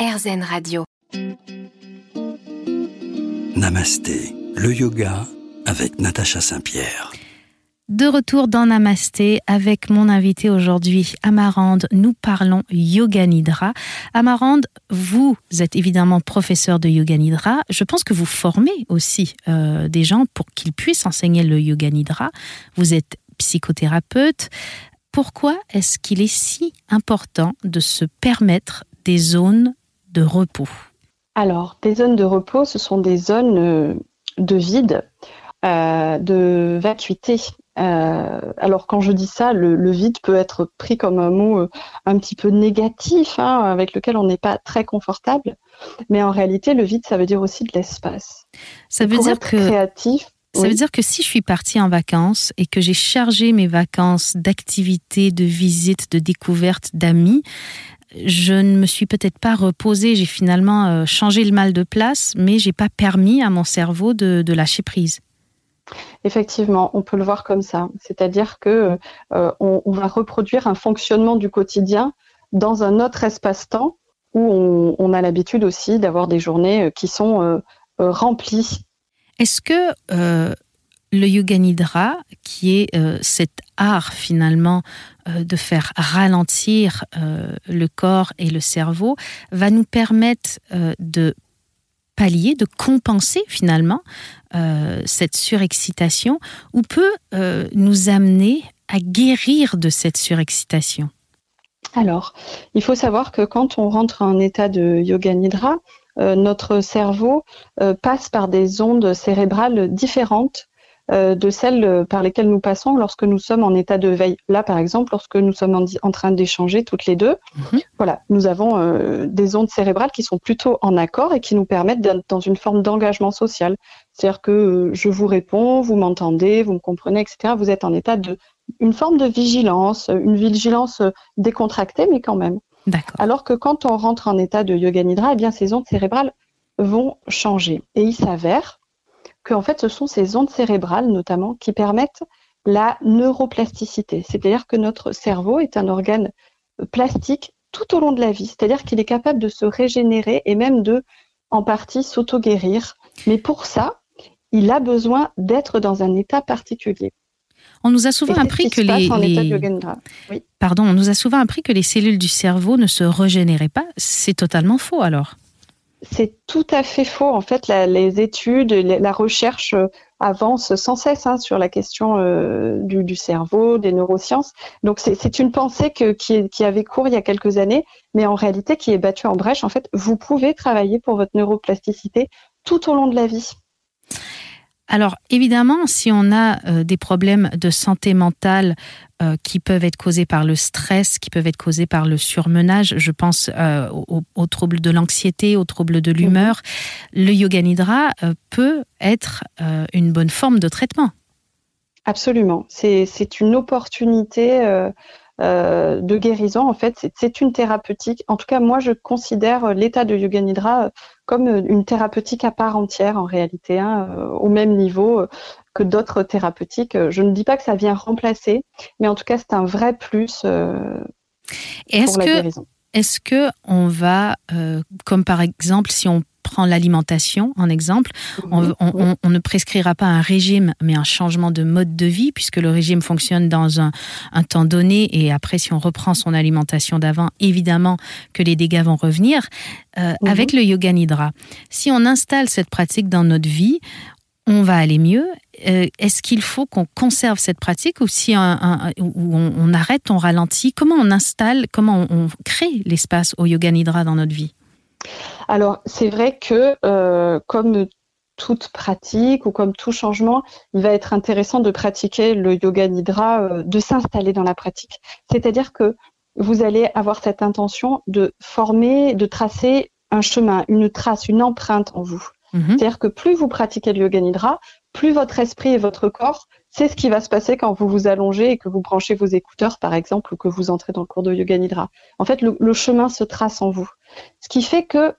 RZN Radio. Namasté, le yoga avec Natacha Saint-Pierre. De retour dans Namasté avec mon invité aujourd'hui, Amarande. Nous parlons Yoga Nidra. Amarande, vous êtes évidemment professeur de Yoga Nidra. Je pense que vous formez aussi euh, des gens pour qu'ils puissent enseigner le Yoga Nidra. Vous êtes psychothérapeute. Pourquoi est-ce qu'il est si important de se permettre des zones de repos Alors, des zones de repos, ce sont des zones euh, de vide, euh, de vacuité. Euh, alors quand je dis ça, le, vide peut être pris comme un mot un petit peu négatif, hein, avec lequel on n'est pas très confortable. Mais en réalité, le vide, ça veut dire aussi de l'espace. Ça veut dire que créatif. Ça veut dire que si je suis partie en vacances et que j'ai chargé mes vacances d'activités, de visites, de découvertes, d'amis, je ne me suis peut-être pas reposée, j'ai finalement euh, changé le mal de place, mais j'ai pas permis à mon cerveau de, lâcher prise. Effectivement, on peut le voir comme ça. C'est-à-dire que euh, on, va reproduire un fonctionnement du quotidien dans un autre espace-temps où on, a l'habitude aussi d'avoir des journées euh, qui sont remplies. Est-ce que le yoga nidra, qui est cet art finalement euh, de faire ralentir euh, le corps et le cerveau va nous permettre euh, de pallier, de compenser finalement cette surexcitation ou peut nous amener à guérir de cette surexcitation? Alors, il faut savoir que quand on rentre en état de yoga nidra, notre cerveau passe par des ondes cérébrales différentes euh, de celles euh, par lesquelles nous passons lorsque nous sommes en état de veille. Là, par exemple, lorsque nous sommes en, train d'échanger toutes les deux, mhm. voilà, nous avons euh, des ondes cérébrales qui sont plutôt en accord et qui nous permettent d'être dans une forme d'engagement social. C'est-à-dire que je vous réponds, vous m'entendez, vous me comprenez, etc. Vous êtes en état de une forme de vigilance, une vigilance décontractée, mais quand même. Alors que quand on rentre en état de yoga nidra, eh bien ces ondes cérébrales vont changer. Et il s'avère en fait, ce sont ces ondes cérébrales notamment qui permettent la neuroplasticité. C'est-à-dire que notre cerveau est un organe plastique tout au long de la vie. C'est-à-dire qu'il est capable de se régénérer et même de, en partie, s'auto-guérir. Mais pour ça, il a besoin d'être dans un état particulier. On nous a souvent appris que les, Pardon, on nous a souvent appris que les cellules du cerveau ne se régénéraient pas. C'est totalement faux alors. C'est tout à fait faux. En fait, les études, la recherche euh, avance sans cesse hein, sur la question euh, du, cerveau, des neurosciences. Donc, c'est une pensée qui, avait cours il y a quelques années, mais en réalité qui est battue en brèche. En fait, vous pouvez travailler pour votre neuroplasticité tout au long de la vie. Alors évidemment, si on a euh, des problèmes de santé mentale euh, qui peuvent être causés par le stress, qui peuvent être causés par le surmenage, je pense euh, aux, troubles de l'anxiété, aux troubles de l'humeur, le yoga nidra peut être une bonne forme de traitement. Absolument, c'est une opportunité euh, de guérison. En fait, c'est une thérapeutique. En tout cas, moi, je considère l'état de Yoga Nidra comme une thérapeutique à part entière, en réalité, hein, euh, au même niveau que d'autres thérapeutiques. Je ne dis pas que ça vient remplacer, mais en tout cas, c'est un vrai plus euh, pour la guérison. Est-ce que on va, comme par exemple, si on prend l'alimentation en exemple, on, ne prescrira pas un régime, mais un changement de mode de vie, puisque le régime fonctionne dans un, temps donné, et après, si on reprend son alimentation d'avant, évidemment que les dégâts vont revenir. Euh, mhm. Avec le yoga nidra, si on installe cette pratique dans notre vie, on va aller mieux. Euh, est-ce qu'il faut qu'on conserve cette pratique ou si on, arrête, on ralentit? Comment on installe, comment on crée l'espace au yoga nidra dans notre vie? Alors, c'est vrai que euh, comme toute pratique ou comme tout changement, il va être intéressant de pratiquer le yoga nidra, euh, de s'installer dans la pratique. C'est-à-dire que vous allez avoir cette intention de former, de tracer un chemin, une trace, une empreinte en vous. Mhm. C'est-à-dire que plus vous pratiquez le yoga nidra, plus votre esprit et votre corps, c'est ce qui va se passer quand vous vous allongez et que vous branchez vos écouteurs, par exemple, ou que vous entrez dans le cours de yoga nidra. En fait, le chemin se trace en vous. Ce qui fait que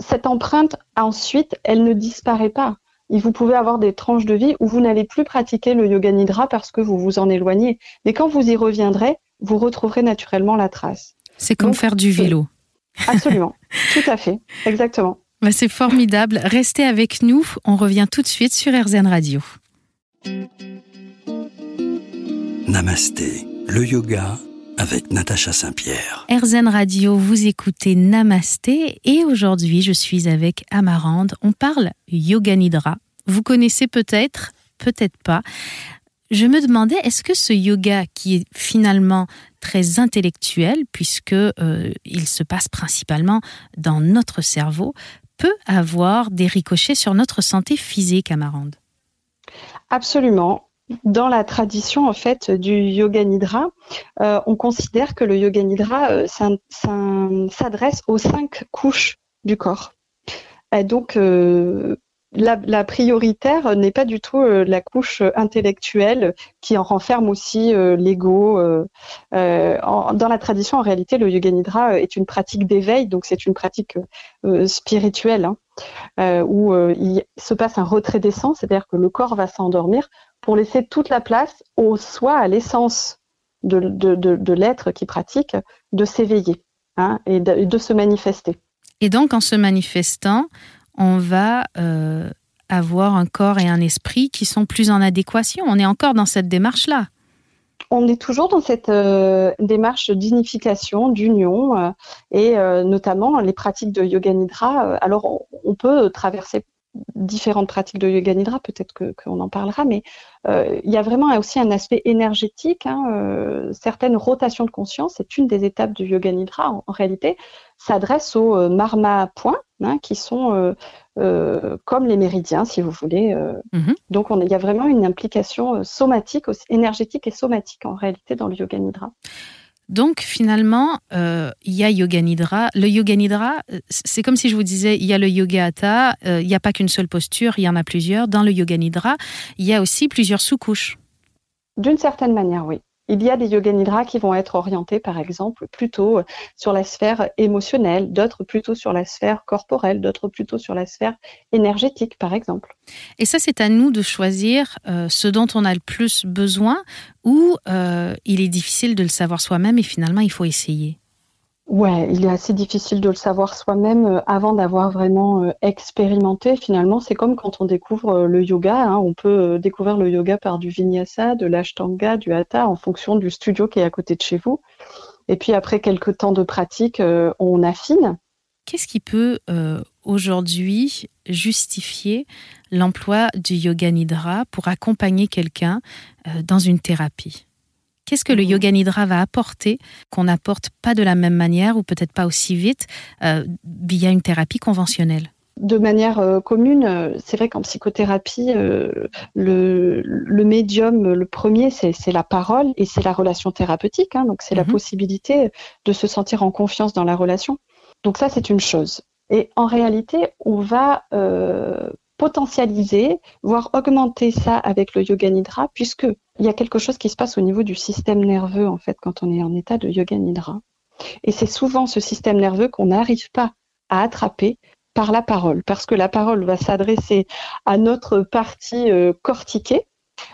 cette empreinte, ensuite, elle ne disparaît pas. Et vous pouvez avoir des tranches de vie où vous n'allez plus pratiquer le yoga nidra parce que vous vous en éloignez. Mais quand vous y reviendrez, vous retrouverez naturellement la trace. C'est comme faire du vélo. Absolument, tout à fait, exactement. Bah, c'est formidable. Restez avec nous. On revient tout de suite sur RZN Radio. Namasté, le yoga avec Natacha Saint-Pierre. RZN Radio, vous écoutez Namasté et aujourd'hui je suis avec Amarande. On parle Yoga Nidra. Vous connaissez peut-être, peut-être pas. Je me demandais, est-ce que ce yoga qui est finalement très intellectuel, puisque euh, il se passe principalement dans notre cerveau, peut avoir des ricochets sur notre santé physique, Amarande Absolument. Dans la tradition en fait du yoga nidra, euh, on considère que le yoga nidra euh, s'adresse aux cinq couches du corps. Donc, euh, la, prioritaire n'est pas du tout la couche intellectuelle qui en renferme aussi l'ego. dans la tradition, en réalité, le yoga nidra est une pratique d'éveil, donc c'est une pratique spirituelle hein, où il se passe un retrait d'essence, c'est-à-dire que le corps va s'endormir pour laisser toute la place au soi, à l'essence de, de, l'être qui pratique, de s'éveiller hein, et, de, se manifester. Et donc, en se manifestant, on va euh, avoir un corps et un esprit qui sont plus en adéquation. On est encore dans cette démarche-là. On est toujours dans cette euh, démarche d'unification, d'union, euh, et notamment les pratiques de yoga nidra. alors, on peut traverser différentes pratiques de yoga nidra, peut-être qu'on en parlera, mais euh, il y a vraiment aussi un aspect énergétique. Hein, euh, certaines rotations de conscience, c'est une des étapes du yoga nidra. En, réalité, s'adresse aux euh, marma points, hein, qui sont comme les méridiens, si vous voulez. Mm-hmm. Donc, il y a vraiment une implication somatique, énergétique et somatique en réalité dans le yoga nidra. Donc finalement, euh, il y a Yoga Nidra. Le Yoga Nidra, euh, c'est comme si je vous disais, il y a le Yoga Hatha, euh, il n'y a pas qu'une seule posture, il y en a plusieurs. Dans le Yoga Nidra, il y a aussi plusieurs sous-couches. D'une certaine manière, oui. Il y a des yoga nidra qui vont être orientés, par exemple, plutôt sur la sphère émotionnelle, d'autres plutôt sur la sphère corporelle, d'autres plutôt sur la sphère énergétique, par exemple. Et ça, c'est à nous de choisir euh, ce dont on a le plus besoin ou euh, il est difficile de le savoir soi-même et finalement, il faut essayer. Ouais, il est assez difficile de le savoir soi-même euh, avant d'avoir vraiment euh, expérimenté. Finalement, c'est comme quand on découvre euh, le yoga. Hein. On peut découvrir le yoga par du vinyasa, de l'ashtanga, du hatha, en fonction du studio qui est à côté de chez vous. Et puis après quelques temps de pratique, on affine. Qu'est-ce qui peut aujourd'hui justifier l'emploi du yoga nidra pour accompagner quelqu'un dans une thérapie? Qu'est-ce que le yoga nidra va apporter qu'on n'apporte pas de la même manière ou peut-être pas aussi vite euh, via une thérapie conventionnelle? De manière euh, commune, euh, c'est vrai qu'en psychothérapie, le, médium, le premier, c'est la parole et c'est la relation thérapeutique. Hein. donc, c'est la mmh. possibilité de se sentir en confiance dans la relation. Donc, ça, c'est une chose. Et en réalité, on va potentialiser, voire augmenter ça avec le yoga nidra, puisque il y a quelque chose qui se passe au niveau du système nerveux en fait quand on est en état de yoga nidra. Et c'est souvent ce système nerveux qu'on n'arrive pas à attraper par la parole, parce que la parole va s'adresser à notre partie euh, cortiquée,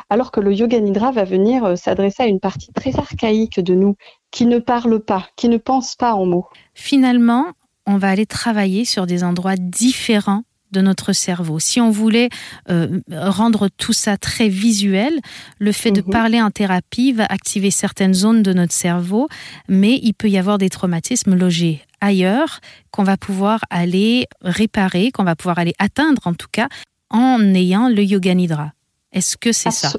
alors que le yoga nidra va venir euh, s'adresser à une partie très archaïque de nous, qui ne parle pas, qui ne pense pas en mots. Finalement, on va aller travailler sur des endroits différents de notre cerveau. Si on voulait euh, rendre tout ça très visuel, le fait de mhm. parler en thérapie va activer certaines zones de notre cerveau, mais il peut y avoir des traumatismes logés ailleurs qu'on va pouvoir aller réparer, qu'on va pouvoir aller atteindre en tout cas en ayant le yoga nidra. Est-ce que c'est ça?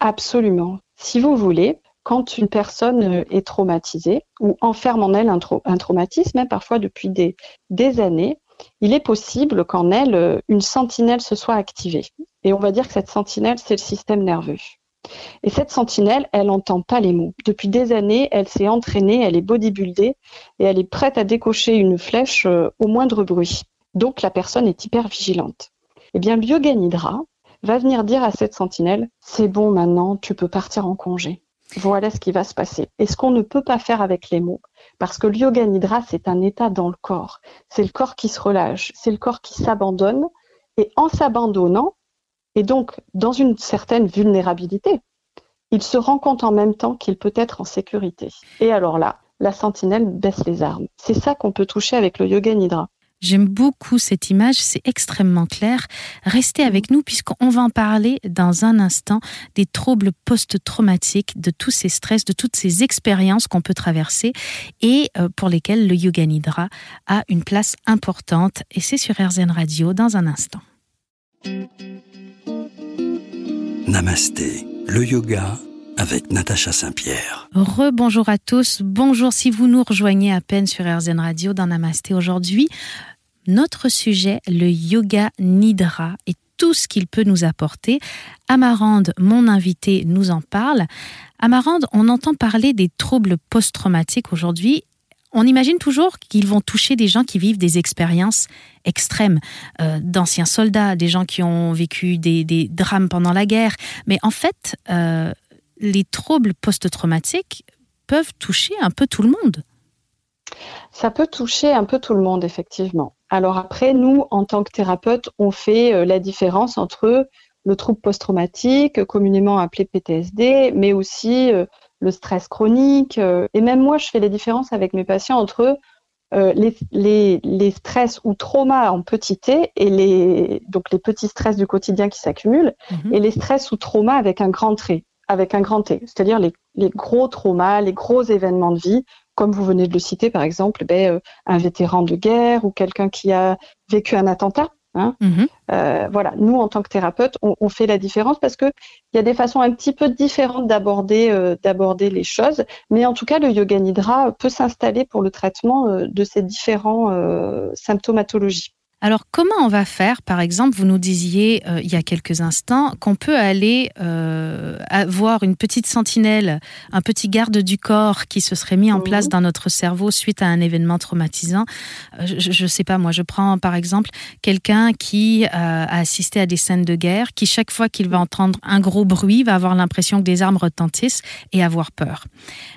Absolument. Si vous voulez, quand une personne est traumatisée ou enferme en elle un, traumatisme, hein, parfois depuis des, des années, il est possible qu'en elle, euh, une sentinelle se soit activée. Et on va dire que cette sentinelle, c'est le système nerveux. Et cette sentinelle, elle n'entend pas les mots. Depuis des années, elle s'est entraînée, elle est bodybuildée et elle est prête à décocher une flèche euh, au moindre bruit. Donc la personne est hyper vigilante. Eh bien, le yoga nidra va venir dire à cette sentinelle, c'est bon maintenant, tu peux partir en congé. Voilà ce qui va se passer. Et ce qu'on ne peut pas faire avec les mots, parce que le yoga nidra, c'est un état dans le corps. C'est le corps qui se relâche, c'est le corps qui s'abandonne. Et en s'abandonnant, et donc dans une certaine vulnérabilité, il se rend compte en même temps qu'il peut être en sécurité. Et alors là, la sentinelle baisse les armes. C'est ça qu'on peut toucher avec le yoga nidra. J'aime beaucoup cette image, c'est extrêmement clair. Restez avec nous puisqu'on va en parler dans un instant des troubles post-traumatiques, de tous ces stress, de toutes ces expériences qu'on peut traverser et euh, pour lesquelles le yoga nidra a une place importante. Et c'est sur RZN Radio dans un instant. Namasté, le yoga avec Natacha Saint-Pierre. Rebonjour à tous. Bonjour si vous nous rejoignez à peine sur RZN Radio dans Namasté aujourd'hui. Notre sujet, le yoga nidra et tout ce qu'il peut nous apporter. Amarande, mon invité, nous en parle. Amarande, on entend parler des troubles post-traumatiques aujourd'hui on imagine toujours qu'ils vont toucher des gens qui vivent des expériences extrêmes, euh, d'anciens soldats, des gens qui ont vécu des, drames pendant la guerre. Mais en fait, euh, les troubles post-traumatiques peuvent toucher un peu tout le monde. Ça peut toucher un peu tout le monde, effectivement. Alors après, nous, en tant que thérapeutes, on fait euh, la différence entre le trouble post-traumatique, communément appelé PTSD, mais aussi euh, le stress chronique. Euh, et même moi, je fais la différence avec mes patients entre les, stress ou traumas en petit t et les, donc les petits stress du quotidien qui s'accumulent, mhm. et les stress ou traumas avec un grand trait avec un grand T, c'est-à-dire les, gros traumas, les gros événements de vie, comme vous venez de le citer par exemple, ben, euh, un vétéran de guerre ou quelqu'un qui a vécu un attentat. Hein. Mm-hmm. Euh, voilà, nous en tant que thérapeute, on, fait la différence parce qu'il y a des façons un petit peu différentes d'aborder euh, d'aborder les choses, mais en tout cas le yoga nidra peut s'installer pour le traitement de ces différents symptomatologies. Alors comment on va faire Par exemple, vous nous disiez euh, il y a quelques instants qu'on peut aller euh, voir une petite sentinelle, un petit garde du corps qui se serait mis en place mhm. dans notre cerveau suite à un événement traumatisant? Euh, je ne sais pas, moi je prends par exemple quelqu'un qui a assisté à des scènes de guerre, qui chaque fois qu'il va entendre un gros bruit va avoir l'impression que des armes retentissent et avoir peur.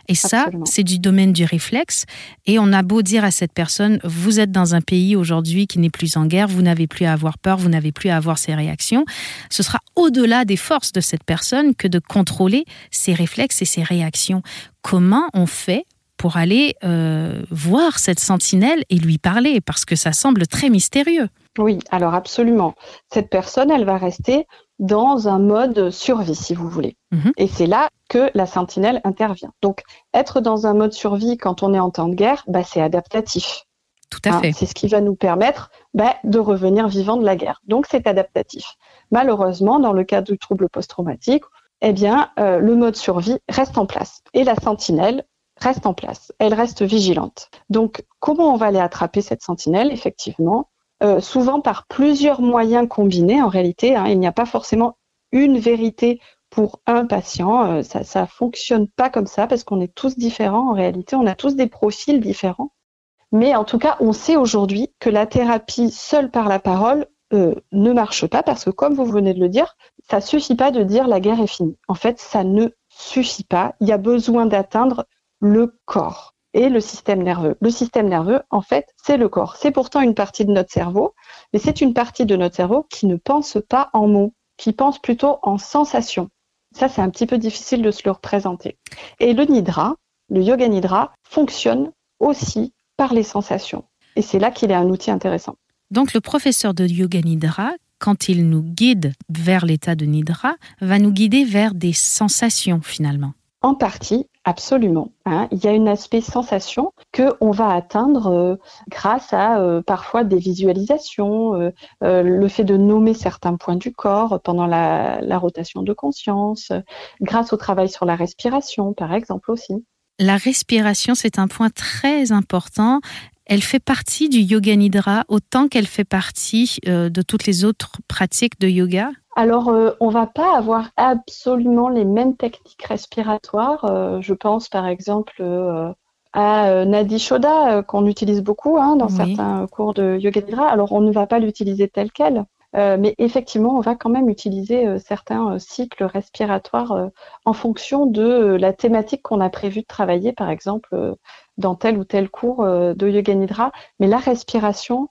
Et ça, c'est du domaine du réflexe. Et on a beau dire à cette personne, vous êtes dans un pays aujourd'hui qui n'est plus en guerre, vous n'avez plus à avoir peur, vous n'avez plus à avoir ces réactions. Ce sera au-delà des forces de cette personne que de contrôler ses réflexes et ses réactions. Comment on fait pour aller euh, voir cette sentinelle et lui parler? Parce que ça semble très mystérieux. Oui, alors absolument. Cette personne, elle va rester dans un mode survie, si vous voulez. Mhm. Et c'est là que la sentinelle intervient. Donc, être dans un mode survie quand on est en temps de guerre, bah, c'est adaptatif. Tout à hein, fait. c'est ce qui va nous permettre bah, de revenir vivant de la guerre. Donc c'est adaptatif. Malheureusement, dans le cas du trouble post-traumatique, eh bien, euh, le mode survie reste en place et la sentinelle reste en place. Elle reste vigilante. Donc, comment on va aller attraper cette sentinelle? Effectivement, euh, souvent par plusieurs moyens combinés. En réalité, hein, il n'y a pas forcément une vérité pour un patient. Euh, ça, ne fonctionne pas comme ça parce qu'on est tous différents. En réalité, on a tous des profils différents. Mais en tout cas, on sait aujourd'hui que la thérapie seule par la parole euh, ne marche pas parce que, comme vous venez de le dire, ça suffit pas de dire la guerre est finie. En fait, ça ne suffit pas. Il y a besoin d'atteindre le corps et le système nerveux. Le système nerveux, en fait, c'est le corps. C'est pourtant une partie de notre cerveau, mais c'est une partie de notre cerveau qui ne pense pas en mots, qui pense plutôt en sensations. Ça, c'est un petit peu difficile de se le représenter. Et le nidra, le yoga nidra, fonctionne aussi par les sensations. Et c'est là qu'il est un outil intéressant. Donc le professeur de Yoga Nidra, quand il nous guide vers l'état de Nidra, va nous guider vers des sensations finalement. En partie, absolument. Hein. Il y a un aspect sensation que on va atteindre euh, grâce à euh, parfois des visualisations, euh, le fait de nommer certains points du corps pendant la, la rotation de conscience, grâce au travail sur la respiration, par exemple aussi. La respiration, c'est un point très important. Elle fait partie du yoga nidra autant qu'elle fait partie euh, de toutes les autres pratiques de yoga alors, euh, on va pas avoir absolument les mêmes techniques respiratoires. Euh, je pense par exemple à Nadi Shoda qu'on utilise beaucoup hein, dans certains cours de yoga nidra. Alors, on ne va pas l'utiliser tel quel, euh, mais effectivement, on va quand même utiliser euh, certains euh, cycles respiratoires en fonction de la thématique qu'on a prévu de travailler, par exemple, dans tel ou tel cours de Yoga Nidra. Mais la respiration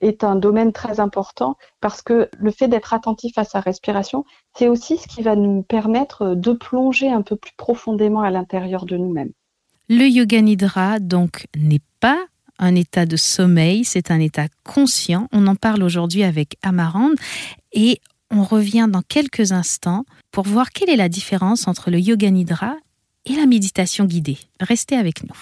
est un domaine très important parce que le fait d'être attentif à sa respiration, c'est aussi ce qui va nous permettre de plonger un peu plus profondément à l'intérieur de nous-mêmes. Le yoga nidra donc n'est pas un état de sommeil, c'est un état conscient. On en parle aujourd'hui avec Amarande et on revient dans quelques instants pour voir quelle est la différence entre le yoga nidra et la méditation guidée. Restez avec nous.